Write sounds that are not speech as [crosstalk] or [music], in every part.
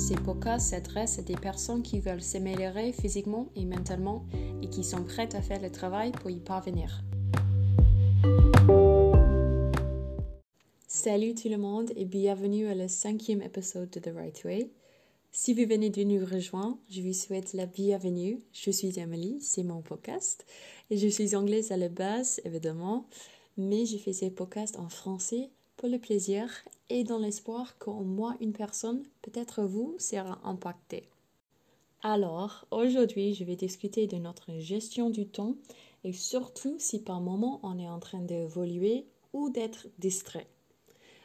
Ces podcasts s'adressent à des personnes qui veulent s'améliorer physiquement et mentalement et qui sont prêtes à faire le travail pour y parvenir. Salut tout le monde et bienvenue à le cinquième épisode de The Right Way. Si vous venez de nous rejoindre, je vous souhaite la bienvenue. Je suis Emily, c'est mon podcast et je suis anglaise à la base, évidemment, mais j'ai fait ces podcasts en français pour le plaisir et dans l'espoir qu'au moins une personne, peut-être vous, sera impactée. Alors, aujourd'hui, je vais discuter de notre gestion du temps et surtout si par moment on est en train d'évoluer ou d'être distrait.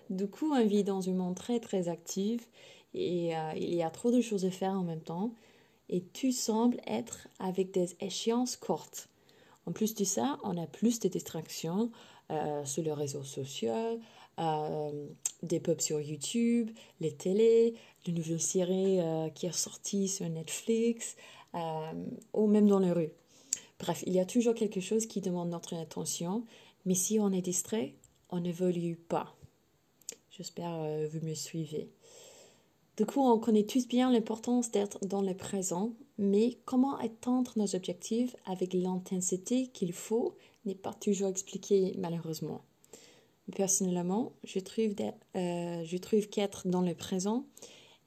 Du coup, on vit dans une monde très très active et euh, il y a trop de choses à faire en même temps et tout semble être avec des échéances courtes. En plus de ça, on a plus de distractions euh, sur les réseaux sociaux, euh, des pubs sur YouTube, les télés, les nouvelles séries euh, qui sont sorties sur Netflix, ou même dans les rues. Bref, il y a toujours quelque chose qui demande notre attention, mais si on est distrait, on n'évolue pas. J'espère que vous me suivez. Du coup, on connaît tous bien l'importance d'être dans le présent, mais comment atteindre nos objectifs avec l'intensité qu'il faut n'est pas toujours expliqué malheureusement. Personnellement, je trouve, euh, qu'être dans le présent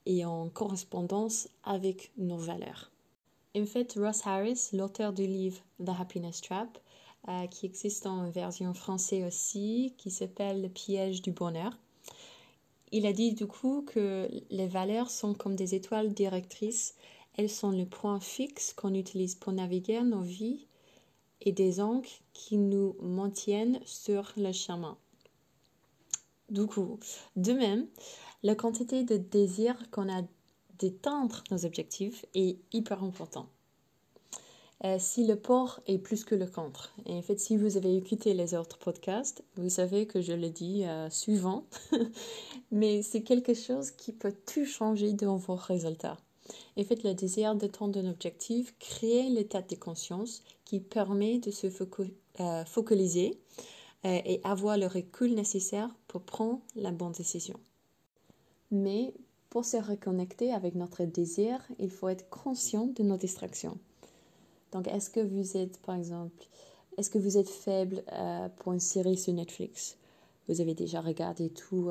est en correspondance avec nos valeurs. En fait, Ross Harris, l'auteur du livre The Happiness Trap, euh, qui existe en version française aussi, qui s'appelle Le piège du bonheur, il a dit du coup que les valeurs sont comme des étoiles directrices. Elles sont le point fixe qu'on utilise pour naviguer nos vies et des ancres qui nous maintiennent sur le chemin. Du coup, de même, la quantité de désir qu'on a d'éteindre nos objectifs est hyper important. Euh, si le port est plus que le contre. Et en fait, si vous avez écouté les autres podcasts, vous savez que je le dis euh, souvent, [laughs] mais c'est quelque chose qui peut tout changer dans vos résultats. En fait, le désir d'étendre un objectif crée l'état de conscience qui permet de se euh, focaliser euh, et avoir le recul nécessaire pour prendre la bonne décision. Mais pour se reconnecter avec notre désir, il faut être conscient de nos distractions. Donc, est-ce que vous êtes, par exemple, est-ce que vous êtes faible euh, pour une série sur Netflix? Vous avez déjà regardé tout.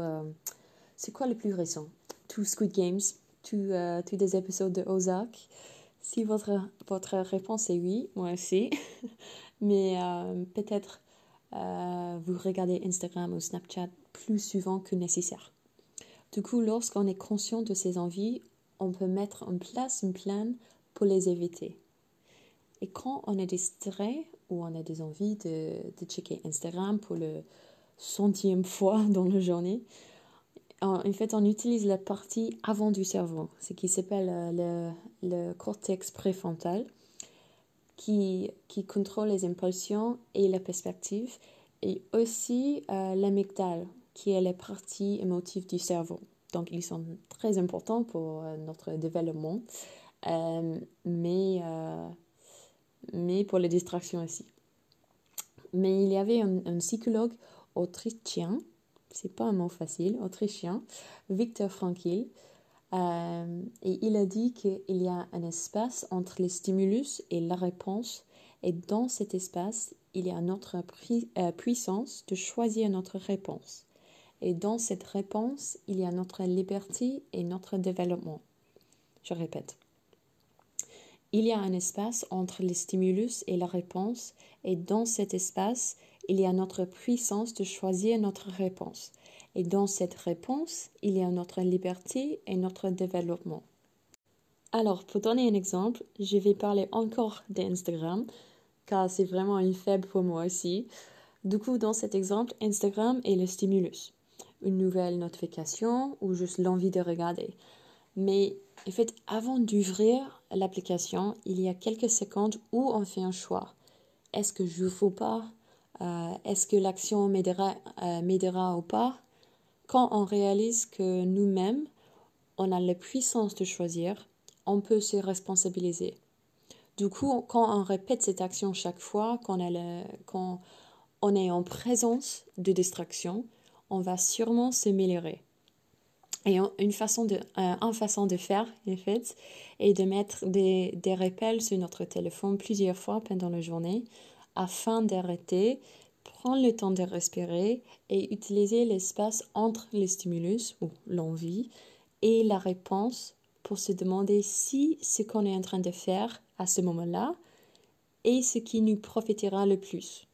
C'est quoi le plus récent? Tout Squid Games, tous tout des épisodes de Ozark? Si votre, votre réponse est oui, moi aussi. [laughs] Mais peut-être euh, vous regardez Instagram ou Snapchat plus souvent que nécessaire. Du coup, lorsqu'on est conscient de ces envies, on peut mettre en place un plan pour les éviter. Et quand on est distrait ou on a des envies de, de checker Instagram pour le centième fois [laughs] dans la journée, en, fait, on utilise la partie avant du cerveau, ce qui s'appelle euh, le, le cortex préfrontal qui, qui contrôle les impulsions et la perspective, et aussi euh, l'amygdale, qui est la partie émotive du cerveau. Donc, ils sont très importants pour euh, notre développement, euh, mais, mais pour les distractions aussi. Mais il y avait un, un psychologue autrichien, c'est pas un mot facile, autrichien, Victor Frankl, euh, et il a dit qu'il y a un espace entre les stimulus et la réponse, et dans cet espace, il y a notre euh, puissance de choisir notre réponse. Et dans cette réponse, il y a notre liberté et notre développement. Je répète. Il y a un espace entre les stimulus et la réponse, et dans cet espace, il y a notre puissance de choisir notre réponse. Et dans cette réponse, il y a notre liberté et notre développement. Alors, pour donner un exemple, je vais parler encore d'Instagram, car c'est vraiment une faible pour moi aussi. Du coup, dans cet exemple, Instagram est le stimulus. Une nouvelle notification ou juste l'envie de regarder. Mais en fait, avant d'ouvrir l'application, il y a quelques secondes où on fait un choix. Est-ce que je ne pas euh, Est-ce que l'action m'aidera, euh, m'aidera ou pas? Quand on réalise que nous-mêmes, on a la puissance de choisir, on peut se responsabiliser. Du coup, quand on répète cette action chaque fois, quand, on est en présence de distraction, on va sûrement s'améliorer. Et une façon de, euh, façon de faire, en fait, est de mettre des, des rappels sur notre téléphone plusieurs fois pendant la journée afin d'arrêter, prendre le temps de respirer et utiliser l'espace entre le stimulus ou l'envie et la réponse pour se demander si ce qu'on est en train de faire à ce moment-là est ce qui nous profitera le plus.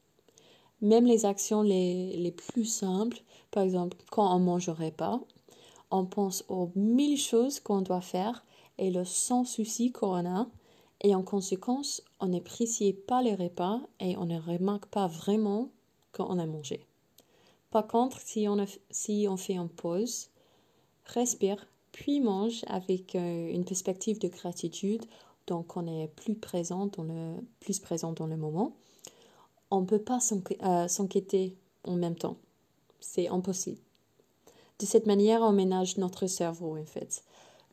Même les actions les, les plus simples, par exemple quand on ne mangerait pas, on pense aux mille choses qu'on doit faire et le sans souci qu'on a, et en conséquence, on n'apprécie pas les repas et on ne remarque pas vraiment quand on a mangé. Par contre, si on, fait une pause, respire, puis mange avec euh, une perspective de gratitude, donc on est plus présent dans le, plus présent dans le moment, on ne peut pas euh, s'enquêter en même temps. C'est impossible. De cette manière, on ménage notre cerveau, en fait.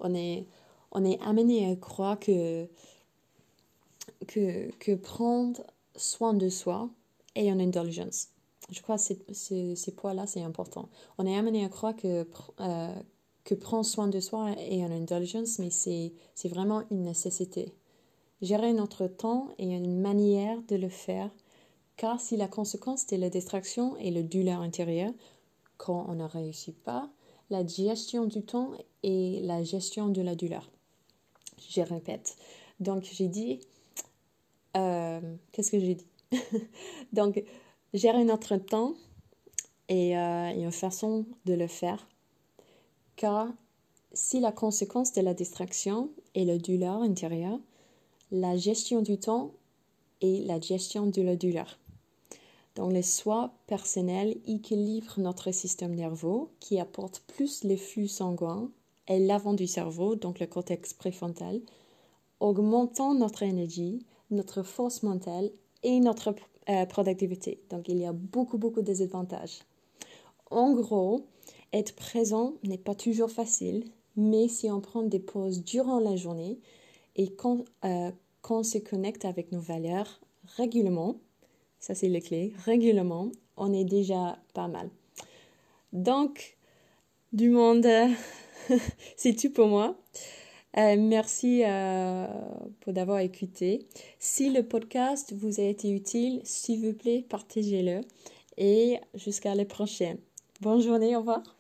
On est amené à croire que, que, que prendre soin de soi est une indulgence. Je crois que ces, ces points-là, c'est important. On est amené à croire que, euh, que prendre soin de soi est une indulgence, mais c'est vraiment une nécessité. Gérer notre temps est une manière de le faire, car si la conséquence de la distraction et le douleur intérieur, quand on ne réussit pas, la gestion du temps et la gestion de la douleur. Je répète. Donc, j'ai dit. Euh, qu'est-ce que j'ai dit? [laughs] Donc, gérer notre temps et euh, une façon de le faire. Car si la conséquence de la distraction est la douleur intérieure, la gestion du temps et la gestion de la douleur. Donc, les soins personnels équilibrent notre système nerveux qui apporte plus les flux sanguins et l'avant du cerveau, donc le cortex préfrontal, augmentant notre énergie, notre force mentale et notre euh, productivité. Donc, il y a beaucoup, beaucoup de désavantages. En gros, être présent n'est pas toujours facile, mais si on prend des pauses durant la journée et qu'on euh, se connecte avec nos valeurs régulièrement, ça, c'est le clé. Régulièrement, on est déjà pas mal. Donc, du monde, [laughs] c'est tout pour moi. Euh, merci euh, pour d'avoir écouté. Si le podcast vous a été utile, s'il vous plaît, partagez-le. Et jusqu'à la prochaine. Bonne journée, au revoir.